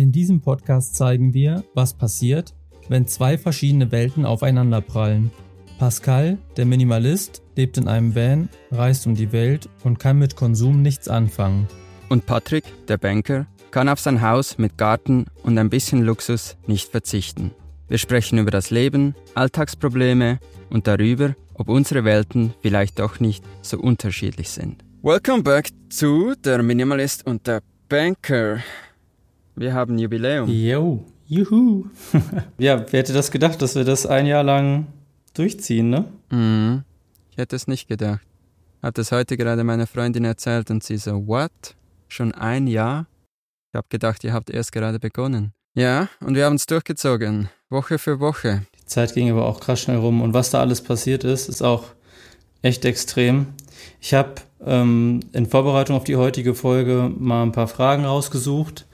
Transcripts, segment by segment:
In diesem Podcast zeigen wir, was passiert, wenn zwei verschiedene Welten aufeinanderprallen. Pascal, der Minimalist, lebt in einem Van, reist um die Welt und kann mit Konsum nichts anfangen. Und Patrick, der Banker, kann auf sein Haus mit Garten und ein bisschen Luxus nicht verzichten. Wir sprechen über das Leben, Alltagsprobleme und darüber, ob unsere Welten vielleicht doch nicht so unterschiedlich sind. Welcome back zu Der Minimalist und der Banker. Wir haben Jubiläum. Yo, juhu. ja, wer hätte das gedacht, dass wir das ein Jahr lang durchziehen, ne? Mhm. Ich hätte es nicht gedacht. Hat es heute gerade meiner Freundin erzählt und sie so, what? Schon ein Jahr? Ich habe gedacht, ihr habt erst gerade begonnen. Ja, und wir haben es durchgezogen, Woche für Woche. Die Zeit ging aber auch krass schnell rum und was da alles passiert ist, ist auch echt extrem. Ich habe ähm, in Vorbereitung auf die heutige Folge mal ein paar Fragen rausgesucht,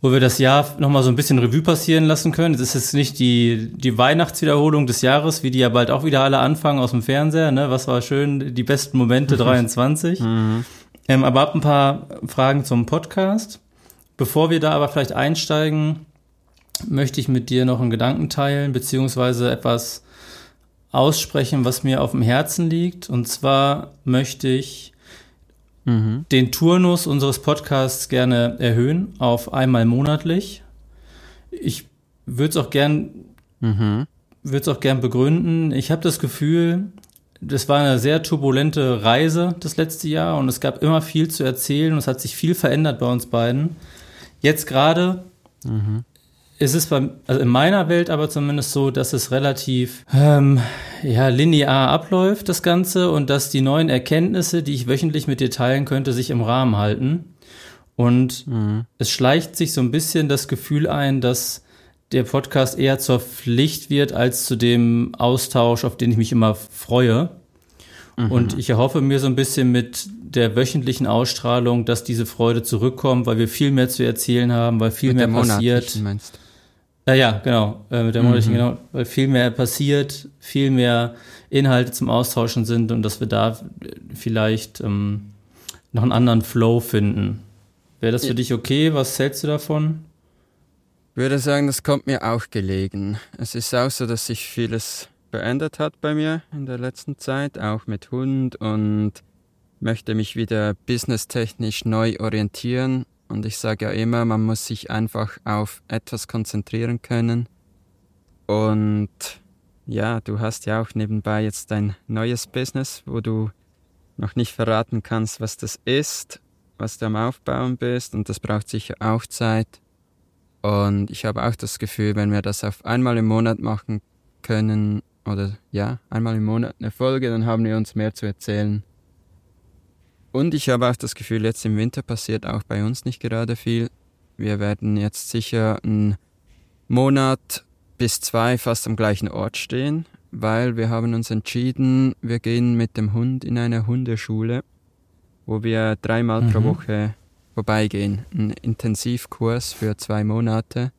wo wir das Jahr nochmal so ein bisschen Revue passieren lassen können. Es ist jetzt nicht die, die Weihnachtswiederholung des Jahres, wie die ja bald auch wieder alle anfangen aus dem Fernseher. Ne? Was war schön, die besten Momente 23. Mhm. Ähm, aber ab ein paar Fragen zum Podcast. Bevor wir da aber vielleicht einsteigen, möchte ich mit dir noch einen Gedanken teilen, beziehungsweise etwas aussprechen, was mir auf dem Herzen liegt. Und zwar möchte ich mhm. den Turnus unseres Podcasts gerne erhöhen auf einmal monatlich. Ich würde es auch gern, mhm. würde es auch gern begründen. Ich habe das Gefühl, das war eine sehr turbulente Reise das letzte Jahr und es gab immer viel zu erzählen und es hat sich viel verändert bei uns beiden. Jetzt gerade mhm. Ist es bei, also in meiner Welt aber zumindest so, dass es relativ ähm, ja, linear abläuft, das Ganze, und dass die neuen Erkenntnisse, die ich wöchentlich mit dir teilen könnte, sich im Rahmen halten. Und mhm. es schleicht sich so ein bisschen das Gefühl ein, dass der Podcast eher zur Pflicht wird als zu dem Austausch, auf den ich mich immer freue. Mhm. Und ich erhoffe mir so ein bisschen mit der wöchentlichen Ausstrahlung, dass diese Freude zurückkommt, weil wir viel mehr zu erzählen haben, weil viel mit mehr passiert. Meinst. Ja, ja, genau, äh, mit der monatlichen, mhm. genau, weil viel mehr passiert, viel mehr Inhalte zum Austauschen sind und dass wir da vielleicht ähm, noch einen anderen Flow finden. Wäre das für dich okay? Was hältst du davon? Ich würde sagen, das kommt mir auch gelegen. Es ist auch so, dass sich vieles verändert hat bei mir in der letzten Zeit, auch mit Hund und möchte mich wieder businesstechnisch neu orientieren. Und ich sage ja immer, man muss sich einfach auf etwas konzentrieren können. Und ja, du hast ja auch nebenbei jetzt ein neues Business, wo du noch nicht verraten kannst, was das ist, was du am Aufbauen bist. Und das braucht sicher auch Zeit. Und ich habe auch das Gefühl, wenn wir das auf einmal im Monat machen können, oder ja, einmal im Monat eine Folge, dann haben wir uns mehr zu erzählen. Und ich habe auch das Gefühl, jetzt im Winter passiert auch bei uns nicht gerade viel. Wir werden jetzt sicher einen Monat bis zwei fast am gleichen Ort stehen, weil wir haben uns entschieden, wir gehen mit dem Hund in eine Hundeschule, wo wir dreimal mhm. pro Woche vorbeigehen. Ein Intensivkurs für zwei Monate,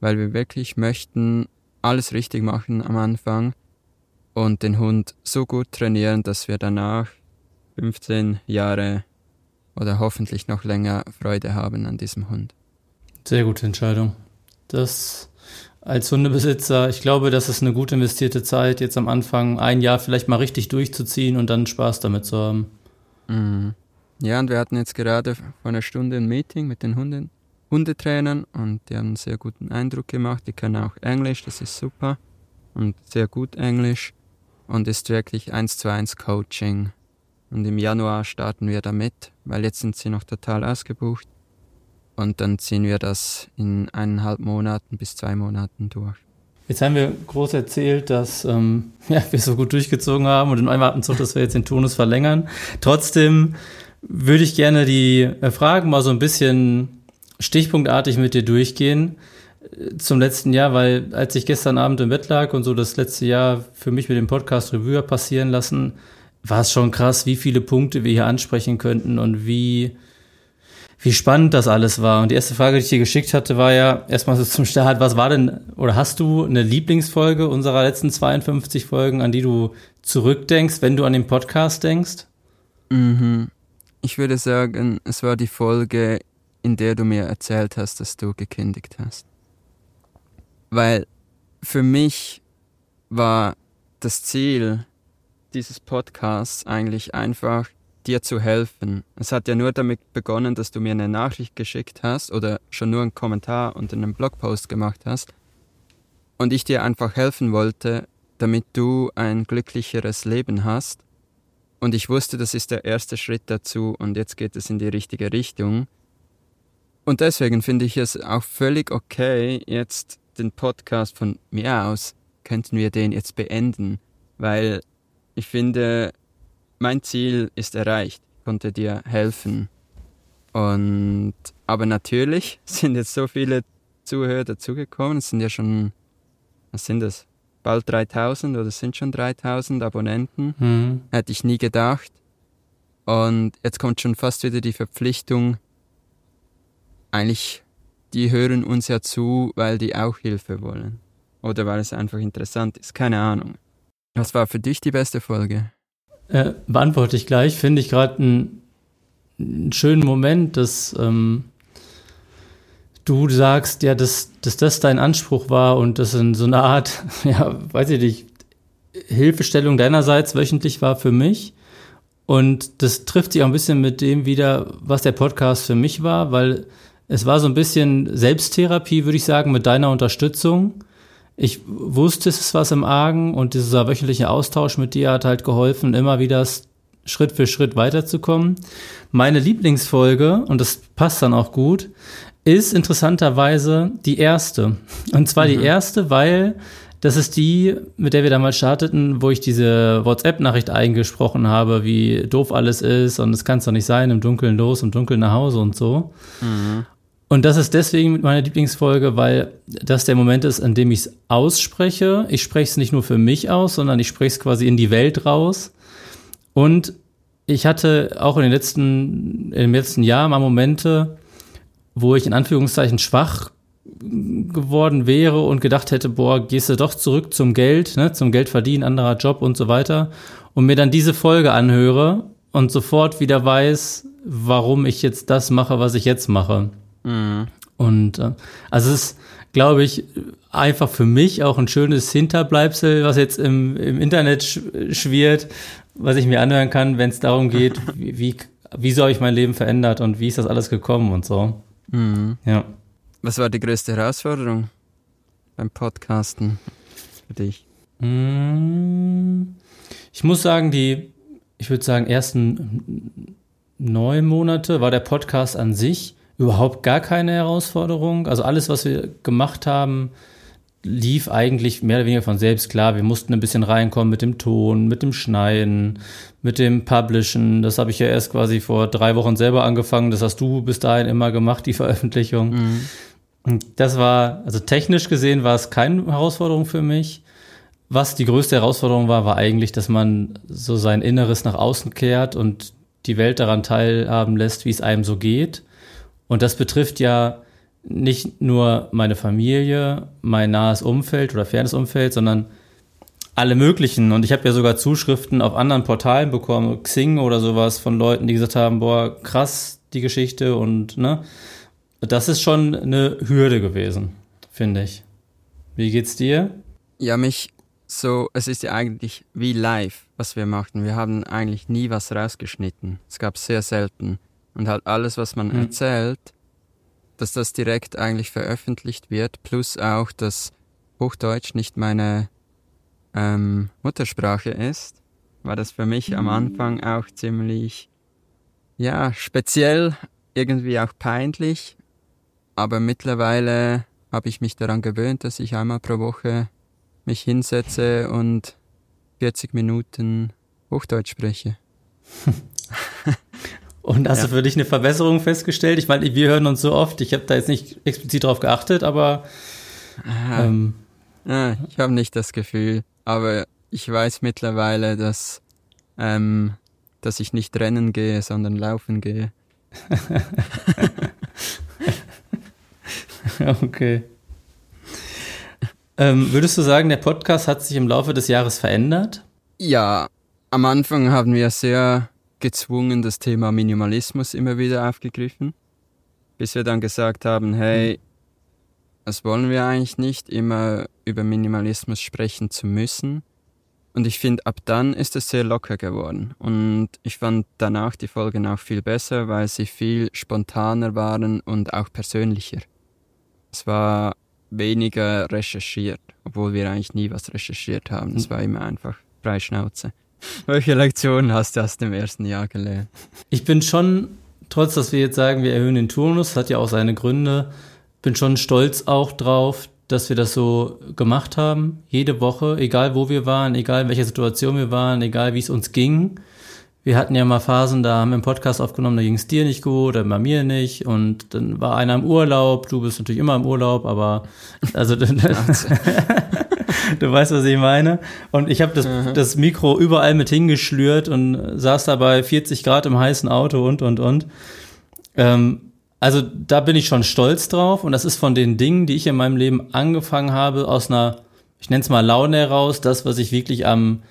weil wir wirklich möchten alles richtig machen am Anfang und den Hund so gut trainieren, dass wir danach 15 Jahre oder hoffentlich noch länger Freude haben an diesem Hund. Sehr gute Entscheidung. Das als Hundebesitzer, ich glaube, das ist eine gut investierte Zeit, jetzt am Anfang ein Jahr vielleicht mal richtig durchzuziehen und dann Spaß damit zu haben. Mhm. Ja, und wir hatten jetzt gerade vor einer Stunde ein Meeting mit den Hunden, Hundetrainern und die haben einen sehr guten Eindruck gemacht. Die können auch Englisch, das ist super und sehr gut Englisch und ist wirklich eins zu eins Coaching. Und im Januar starten wir damit, weil jetzt sind sie noch total ausgebucht. Und dann ziehen wir das in eineinhalb Monaten bis zwei Monaten durch. Jetzt haben wir groß erzählt, dass ähm, ja, wir so gut durchgezogen haben und in einem Atemzug, dass wir jetzt den Tonus verlängern. Trotzdem würde ich gerne die äh, Fragen mal so ein bisschen stichpunktartig mit dir durchgehen zum letzten Jahr, weil als ich gestern Abend im Bett lag und so das letzte Jahr für mich mit dem Podcast Revue passieren lassen, war es schon krass, wie viele Punkte wir hier ansprechen könnten und wie, wie spannend das alles war. Und die erste Frage, die ich dir geschickt hatte, war ja erstmal so zum Start, was war denn, oder hast du eine Lieblingsfolge unserer letzten 52 Folgen, an die du zurückdenkst, wenn du an den Podcast denkst? Mhm. Ich würde sagen, es war die Folge in der du mir erzählt hast, dass du gekündigt hast. Weil für mich war das Ziel dieses Podcasts eigentlich einfach, dir zu helfen. Es hat ja nur damit begonnen, dass du mir eine Nachricht geschickt hast oder schon nur einen Kommentar unter einem Blogpost gemacht hast und ich dir einfach helfen wollte, damit du ein glücklicheres Leben hast. Und ich wusste, das ist der erste Schritt dazu und jetzt geht es in die richtige Richtung. Und deswegen finde ich es auch völlig okay, jetzt den Podcast von mir aus, könnten wir den jetzt beenden, weil ich finde, mein Ziel ist erreicht, ich konnte dir helfen. Und aber natürlich sind jetzt so viele Zuhörer dazugekommen, es sind ja schon, was sind das? Bald 3000 oder sind schon 3000 Abonnenten. Mhm. Hätte ich nie gedacht. Und jetzt kommt schon fast wieder die Verpflichtung, eigentlich, die hören uns ja zu, weil die auch Hilfe wollen. Oder weil es einfach interessant ist. Keine Ahnung. Was war für dich die beste Folge? Äh, beantworte ich gleich. Finde ich gerade einen, einen, schönen Moment, dass ähm, du sagst, ja, dass, dass das dein Anspruch war und das in so eine Art, ja, weiß ich nicht, Hilfestellung deinerseits wöchentlich war für mich. Und das trifft sich auch ein bisschen mit dem wieder, was der Podcast für mich war, weil es war so ein bisschen Selbsttherapie, würde ich sagen, mit deiner Unterstützung. Ich wusste, es ist was im Argen und dieser wöchentliche Austausch mit dir hat halt geholfen, immer wieder Schritt für Schritt weiterzukommen. Meine Lieblingsfolge, und das passt dann auch gut, ist interessanterweise die erste. Und zwar mhm. die erste, weil das ist die, mit der wir damals starteten, wo ich diese WhatsApp-Nachricht eingesprochen habe, wie doof alles ist und es kann es doch nicht sein, im Dunkeln los, im Dunkeln nach Hause und so. Mhm. Und das ist deswegen meine Lieblingsfolge, weil das der Moment ist, an dem ich es ausspreche. Ich spreche es nicht nur für mich aus, sondern ich spreche es quasi in die Welt raus. Und ich hatte auch in den letzten, im letzten Jahr mal Momente, wo ich in Anführungszeichen schwach geworden wäre und gedacht hätte, boah, gehst du doch zurück zum Geld, ne, zum Geld verdienen, anderer Job und so weiter. Und mir dann diese Folge anhöre und sofort wieder weiß, warum ich jetzt das mache, was ich jetzt mache. Mhm. Und äh, also es ist, glaube ich, einfach für mich auch ein schönes Hinterbleibsel, was jetzt im, im Internet sch schwirrt, was ich mir anhören kann, wenn es darum geht, wie, wie, so habe ich mein Leben verändert und wie ist das alles gekommen und so. Mhm. Ja. Was war die größte Herausforderung beim Podcasten für dich? Mm, ich muss sagen, die, ich würde sagen, ersten neun Monate war der Podcast an sich überhaupt gar keine Herausforderung. Also alles, was wir gemacht haben, lief eigentlich mehr oder weniger von selbst klar. Wir mussten ein bisschen reinkommen mit dem Ton, mit dem Schneiden, mit dem Publishen. Das habe ich ja erst quasi vor drei Wochen selber angefangen. Das hast du bis dahin immer gemacht, die Veröffentlichung. Mhm. Das war, also technisch gesehen war es keine Herausforderung für mich. Was die größte Herausforderung war, war eigentlich, dass man so sein Inneres nach außen kehrt und die Welt daran teilhaben lässt, wie es einem so geht. Und das betrifft ja nicht nur meine Familie, mein nahes Umfeld oder fernes Umfeld, sondern alle möglichen. Und ich habe ja sogar Zuschriften auf anderen Portalen bekommen, Xing oder sowas, von Leuten, die gesagt haben, boah, krass, die Geschichte und ne. Das ist schon eine Hürde gewesen, finde ich. Wie geht's dir? Ja, mich so, es ist ja eigentlich wie live, was wir machten. Wir haben eigentlich nie was rausgeschnitten. Es gab sehr selten und halt alles, was man mhm. erzählt, dass das direkt eigentlich veröffentlicht wird, plus auch, dass Hochdeutsch nicht meine ähm, Muttersprache ist, war das für mich mhm. am Anfang auch ziemlich, ja, speziell, irgendwie auch peinlich, aber mittlerweile habe ich mich daran gewöhnt, dass ich einmal pro Woche mich hinsetze und 40 Minuten Hochdeutsch spreche. Und hast ja. du für dich eine Verbesserung festgestellt? Ich meine, wir hören uns so oft, ich habe da jetzt nicht explizit drauf geachtet, aber ähm, ja, ich habe nicht das Gefühl, aber ich weiß mittlerweile, dass, ähm, dass ich nicht rennen gehe, sondern laufen gehe. okay. Ähm, würdest du sagen, der Podcast hat sich im Laufe des Jahres verändert? Ja, am Anfang haben wir sehr gezwungen das Thema Minimalismus immer wieder aufgegriffen. bis wir dann gesagt haben, hey, das wollen wir eigentlich nicht, immer über Minimalismus sprechen zu müssen. Und ich finde, ab dann ist es sehr locker geworden. Und ich fand danach die Folgen auch viel besser, weil sie viel spontaner waren und auch persönlicher. Es war weniger recherchiert, obwohl wir eigentlich nie was recherchiert haben. Es war immer einfach Freischnauze. Welche Lektionen hast du aus dem ersten Jahr gelernt? Ich bin schon, trotz dass wir jetzt sagen, wir erhöhen den Turnus, hat ja auch seine Gründe, bin schon stolz auch drauf, dass wir das so gemacht haben, jede Woche, egal wo wir waren, egal in welcher Situation wir waren, egal wie es uns ging. Wir hatten ja mal Phasen, da haben wir einen Podcast aufgenommen, da ging es dir nicht gut, oder bei mir nicht. Und dann war einer im Urlaub, du bist natürlich immer im Urlaub, aber also du weißt, was ich meine. Und ich habe das, mhm. das Mikro überall mit hingeschlürt und saß dabei 40 Grad im heißen Auto und und und. Ähm, also da bin ich schon stolz drauf und das ist von den Dingen, die ich in meinem Leben angefangen habe, aus einer, ich nenne es mal Laune heraus, das, was ich wirklich am,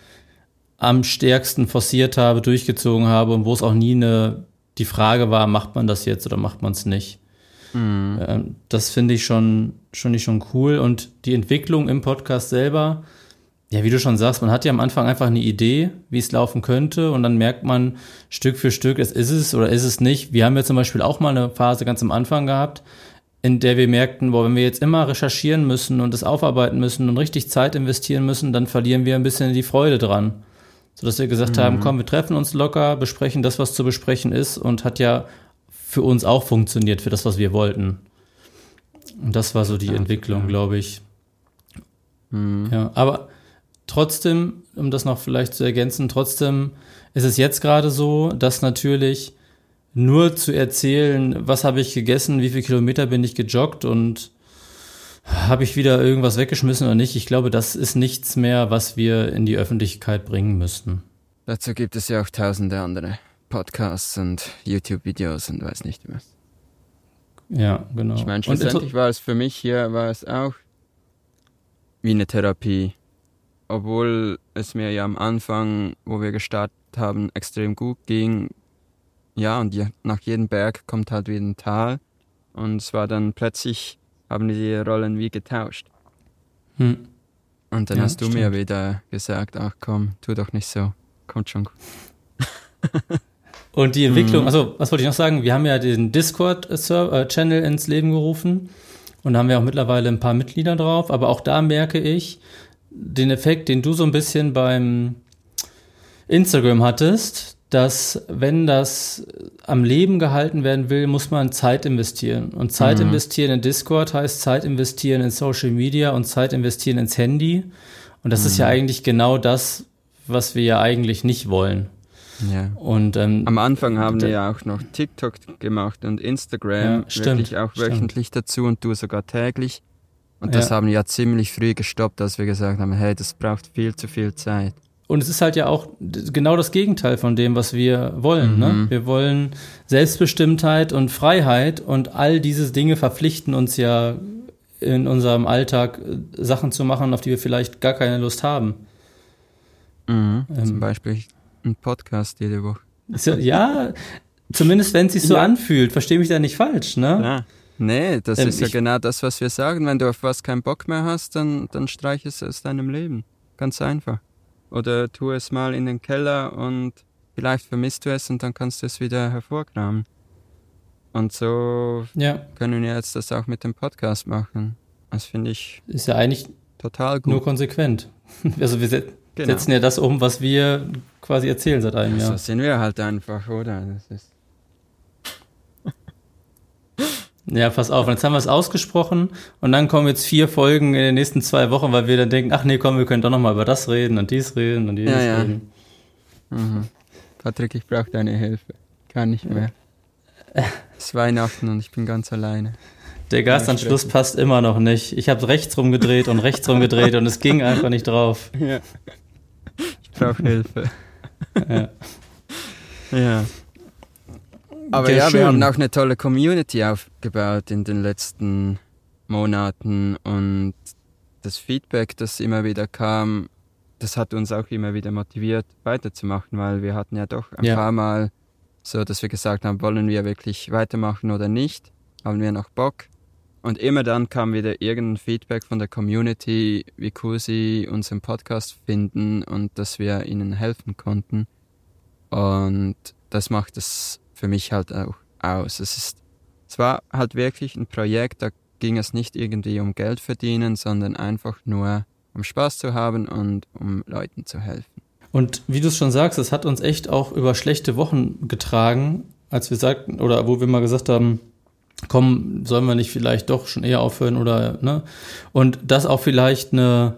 am stärksten forciert habe, durchgezogen habe und wo es auch nie eine, die Frage war, macht man das jetzt oder macht man es nicht. Mhm. Ähm, das finde ich schon, schon nicht schon cool und die Entwicklung im Podcast selber, ja, wie du schon sagst, man hat ja am Anfang einfach eine Idee, wie es laufen könnte und dann merkt man Stück für Stück, es ist es oder ist es nicht. Wir haben ja zum Beispiel auch mal eine Phase ganz am Anfang gehabt, in der wir merkten, boah, wenn wir jetzt immer recherchieren müssen und es aufarbeiten müssen und richtig Zeit investieren müssen, dann verlieren wir ein bisschen die Freude dran. Sodass wir gesagt mhm. haben, komm, wir treffen uns locker, besprechen das, was zu besprechen ist und hat ja für uns auch funktioniert, für das, was wir wollten. Und das war so die ja, Entwicklung, ja. glaube ich. Mhm. Ja, aber Trotzdem, um das noch vielleicht zu ergänzen, trotzdem ist es jetzt gerade so, dass natürlich nur zu erzählen, was habe ich gegessen, wie viele Kilometer bin ich gejoggt und habe ich wieder irgendwas weggeschmissen oder nicht, ich glaube, das ist nichts mehr, was wir in die Öffentlichkeit bringen müssten. Dazu gibt es ja auch tausende andere Podcasts und YouTube-Videos und weiß nicht was. Ja, genau. Ich meine, schlussendlich war es für mich hier, war es auch wie eine Therapie obwohl es mir ja am Anfang, wo wir gestartet haben, extrem gut ging. Ja, und nach jedem Berg kommt halt wieder ein Tal. Und es war dann plötzlich, haben die Rollen wie getauscht. Hm. Und dann ja, hast du stimmt. mir wieder gesagt, ach komm, tu doch nicht so, kommt schon gut. und die Entwicklung, mhm. also was wollte ich noch sagen, wir haben ja den Discord-Channel ins Leben gerufen und da haben wir auch mittlerweile ein paar Mitglieder drauf, aber auch da merke ich, den Effekt, den du so ein bisschen beim Instagram hattest, dass wenn das am Leben gehalten werden will, muss man Zeit investieren. Und Zeit mhm. investieren in Discord heißt Zeit investieren in Social Media und Zeit investieren ins Handy. Und das mhm. ist ja mhm. eigentlich genau das, was wir ja eigentlich nicht wollen. Ja. Und ähm, am Anfang haben wir ja auch noch TikTok gemacht und Instagram ja, wirklich auch wöchentlich stimmt. dazu und du sogar täglich. Und das ja. haben wir ja ziemlich früh gestoppt, als wir gesagt haben, hey, das braucht viel zu viel Zeit. Und es ist halt ja auch genau das Gegenteil von dem, was wir wollen. Ne? Mhm. Ne? Wir wollen Selbstbestimmtheit und Freiheit und all diese Dinge verpflichten uns ja in unserem Alltag äh, Sachen zu machen, auf die wir vielleicht gar keine Lust haben. Mhm. Ähm, Zum Beispiel ein Podcast jede Woche. Ja, zumindest wenn es sich so ja. anfühlt. Verstehe mich da nicht falsch, ne? Ja. Nee, das ähm, ist ja genau das, was wir sagen. Wenn du auf was keinen Bock mehr hast, dann, dann streich es aus deinem Leben. Ganz einfach. Oder tu es mal in den Keller und vielleicht vermisst du es und dann kannst du es wieder hervorkramen. Und so ja. können wir jetzt das auch mit dem Podcast machen. Das finde ich. Ist ja eigentlich total gut. Nur konsequent. Also wir se genau. setzen ja das um, was wir quasi erzählen seit einem Jahr. So sind wir halt einfach, oder? Das ist Ja, pass auf. Und jetzt haben wir es ausgesprochen und dann kommen jetzt vier Folgen in den nächsten zwei Wochen, weil wir dann denken, ach nee, komm, wir können doch nochmal über das reden und dies reden und jenes ja, ja. reden. Mhm. Patrick, ich brauche deine Hilfe. Kann nicht mehr. Es ist Weihnachten und ich bin ganz alleine. Der Gastanschluss passt immer noch nicht. Ich habe rechts rumgedreht und rechts rumgedreht und es ging einfach nicht drauf. Ja. Ich brauche Hilfe. Ja. ja. Aber ja, schön. wir haben auch eine tolle Community aufgebaut in den letzten Monaten und das Feedback, das immer wieder kam, das hat uns auch immer wieder motiviert, weiterzumachen, weil wir hatten ja doch ein ja. paar Mal so, dass wir gesagt haben, wollen wir wirklich weitermachen oder nicht. haben wir noch Bock? Und immer dann kam wieder irgendein Feedback von der Community, wie cool sie unseren Podcast finden und dass wir ihnen helfen konnten. Und das macht es für mich halt auch aus. Es ist, es war halt wirklich ein Projekt, da ging es nicht irgendwie um Geld verdienen, sondern einfach nur um Spaß zu haben und um Leuten zu helfen. Und wie du es schon sagst, es hat uns echt auch über schlechte Wochen getragen, als wir sagten, oder wo wir mal gesagt haben, komm, sollen wir nicht vielleicht doch schon eher aufhören oder, ne? Und das auch vielleicht eine,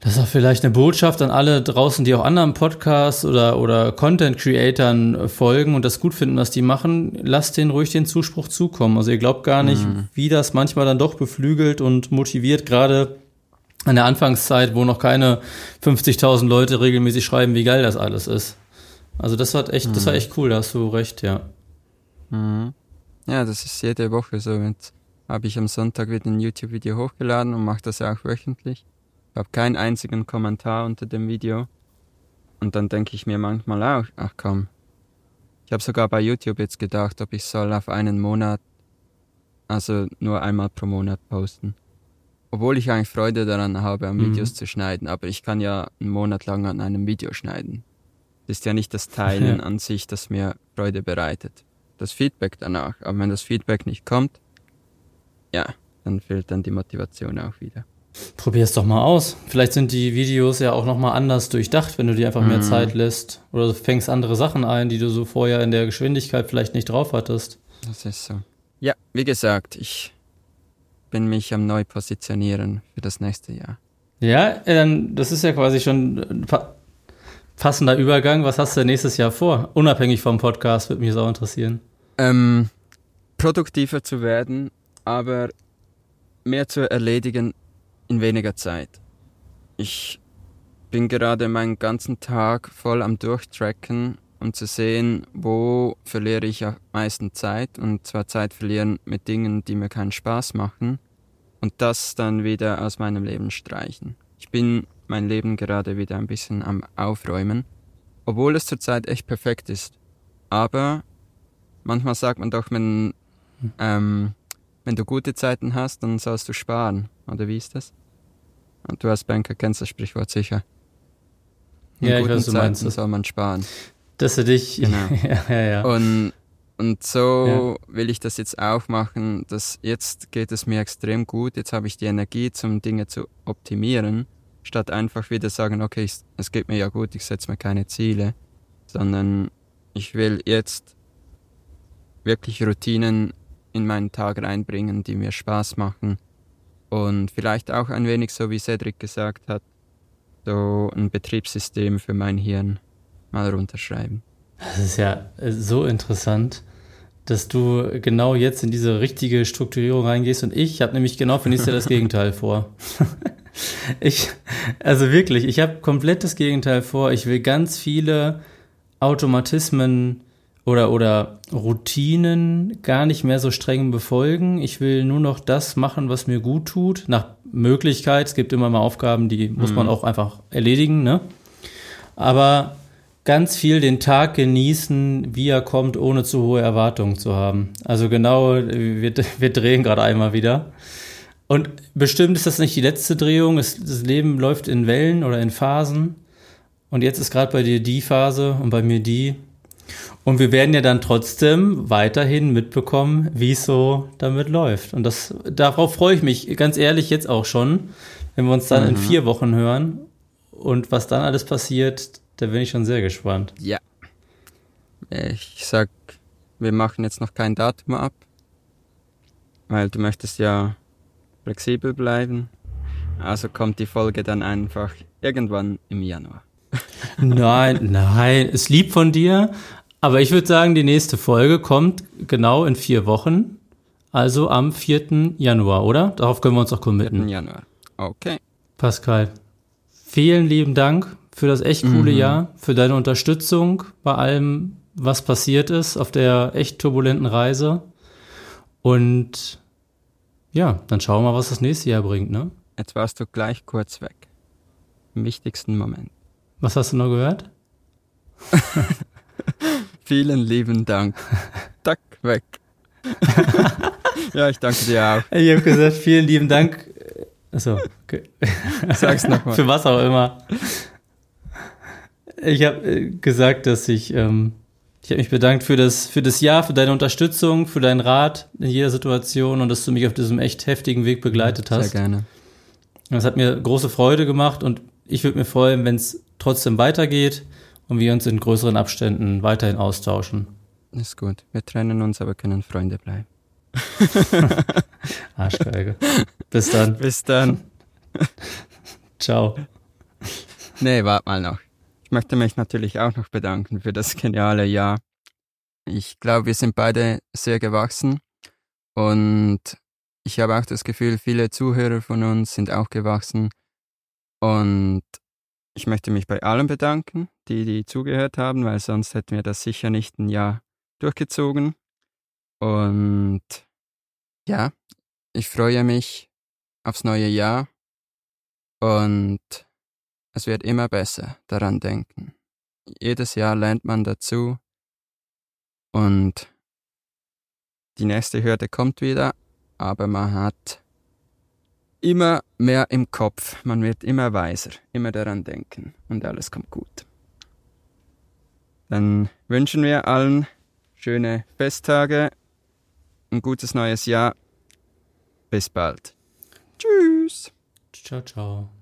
das ist auch vielleicht eine Botschaft an alle draußen, die auch anderen Podcasts oder, oder Content-Creatern folgen und das gut finden, was die machen. Lasst denen ruhig den Zuspruch zukommen. Also ihr glaubt gar nicht, mhm. wie das manchmal dann doch beflügelt und motiviert, gerade an der Anfangszeit, wo noch keine 50.000 Leute regelmäßig schreiben, wie geil das alles ist. Also das hat echt, mhm. das war echt cool, da hast du recht, ja. Mhm. Ja, das ist jede Woche so. Jetzt habe ich am Sonntag wieder ein YouTube-Video hochgeladen und mache das auch wöchentlich habe keinen einzigen Kommentar unter dem Video. Und dann denke ich mir manchmal auch, ach komm. Ich habe sogar bei YouTube jetzt gedacht, ob ich soll auf einen Monat, also nur einmal pro Monat posten. Obwohl ich eigentlich Freude daran habe, an mhm. Videos zu schneiden, aber ich kann ja einen Monat lang an einem Video schneiden. Das ist ja nicht das Teilen an sich, das mir Freude bereitet. Das Feedback danach. Aber wenn das Feedback nicht kommt, ja, dann fehlt dann die Motivation auch wieder. Probier es doch mal aus. Vielleicht sind die Videos ja auch nochmal anders durchdacht, wenn du dir einfach mehr mhm. Zeit lässt. Oder du fängst andere Sachen ein, die du so vorher in der Geschwindigkeit vielleicht nicht drauf hattest. Das ist so. Ja, wie gesagt, ich bin mich am neu positionieren für das nächste Jahr. Ja, dann, das ist ja quasi schon ein passender Übergang. Was hast du nächstes Jahr vor? Unabhängig vom Podcast, würde mich auch interessieren. Ähm, produktiver zu werden, aber mehr zu erledigen in weniger Zeit. Ich bin gerade meinen ganzen Tag voll am Durchtracken, um zu sehen, wo verliere ich am meisten Zeit und zwar Zeit verlieren mit Dingen, die mir keinen Spaß machen und das dann wieder aus meinem Leben streichen. Ich bin mein Leben gerade wieder ein bisschen am Aufräumen, obwohl es zurzeit echt perfekt ist. Aber manchmal sagt man doch, wenn, ähm, wenn du gute Zeiten hast, dann sollst du sparen. Oder wie ist das? Und du als Banker kennst das Sprichwort sicher. In ja, guten ich weiß, Zeiten meinst, soll man sparen. Das für dich. Genau. ja, ja, ja. Und, und so ja. will ich das jetzt auch machen, dass jetzt geht es mir extrem gut, jetzt habe ich die Energie, zum Dinge zu optimieren, statt einfach wieder sagen, okay, es geht mir ja gut, ich setze mir keine Ziele, sondern ich will jetzt wirklich Routinen in meinen Tag reinbringen, die mir Spaß machen und vielleicht auch ein wenig, so wie Cedric gesagt hat, so ein Betriebssystem für mein Hirn mal runterschreiben. Das ist ja so interessant, dass du genau jetzt in diese richtige Strukturierung reingehst und ich habe nämlich genau für nächstes Jahr das Gegenteil vor. ich, also wirklich, ich habe komplett das Gegenteil vor. Ich will ganz viele Automatismen oder, oder Routinen gar nicht mehr so streng befolgen. Ich will nur noch das machen, was mir gut tut. Nach Möglichkeit. Es gibt immer mal Aufgaben, die muss man mhm. auch einfach erledigen, ne? Aber ganz viel den Tag genießen, wie er kommt, ohne zu hohe Erwartungen zu haben. Also genau, wir, wir drehen gerade einmal wieder. Und bestimmt ist das nicht die letzte Drehung. Es, das Leben läuft in Wellen oder in Phasen. Und jetzt ist gerade bei dir die Phase und bei mir die. Und wir werden ja dann trotzdem weiterhin mitbekommen, wie es so damit läuft. Und das, darauf freue ich mich ganz ehrlich jetzt auch schon, wenn wir uns dann mhm. in vier Wochen hören. Und was dann alles passiert, da bin ich schon sehr gespannt. Ja. Ich sag, wir machen jetzt noch kein Datum ab, weil du möchtest ja flexibel bleiben. Also kommt die Folge dann einfach irgendwann im Januar. Nein, nein, ist lieb von dir, aber ich würde sagen, die nächste Folge kommt genau in vier Wochen, also am 4. Januar, oder? Darauf können wir uns auch committen. 4. Januar. Okay. Pascal, vielen lieben Dank für das echt coole mhm. Jahr, für deine Unterstützung bei allem, was passiert ist auf der echt turbulenten Reise. Und ja, dann schauen wir mal, was das nächste Jahr bringt, ne? Jetzt warst du gleich kurz weg. Im wichtigsten Moment. Was hast du noch gehört? Vielen lieben Dank. Tack, weg. ja, ich danke dir auch. Ich habe gesagt, vielen lieben Dank. Achso, okay. Sag's nochmal. Für was auch immer. Ich habe äh, gesagt, dass ich, ähm, ich habe mich bedankt für das, für das Jahr, für deine Unterstützung, für deinen Rat in jeder Situation und dass du mich auf diesem echt heftigen Weg begleitet hast. Sehr gerne. Das hat mir große Freude gemacht und ich würde mir freuen, wenn es trotzdem weitergeht und wir uns in größeren Abständen weiterhin austauschen. Ist gut. Wir trennen uns, aber können Freunde bleiben. Arschgeige. Bis dann. Bis dann. Ciao. Nee, warte mal noch. Ich möchte mich natürlich auch noch bedanken für das geniale Jahr. Ich glaube, wir sind beide sehr gewachsen und ich habe auch das Gefühl, viele Zuhörer von uns sind auch gewachsen und ich möchte mich bei allen bedanken, die, die zugehört haben, weil sonst hätten wir das sicher nicht ein Jahr durchgezogen. Und ja, ich freue mich aufs neue Jahr und es wird immer besser daran denken. Jedes Jahr lernt man dazu und die nächste Hürde kommt wieder, aber man hat immer mehr im Kopf, man wird immer weiser, immer daran denken und alles kommt gut. Dann wünschen wir allen schöne Festtage, ein gutes neues Jahr. Bis bald. Tschüss. Ciao, ciao.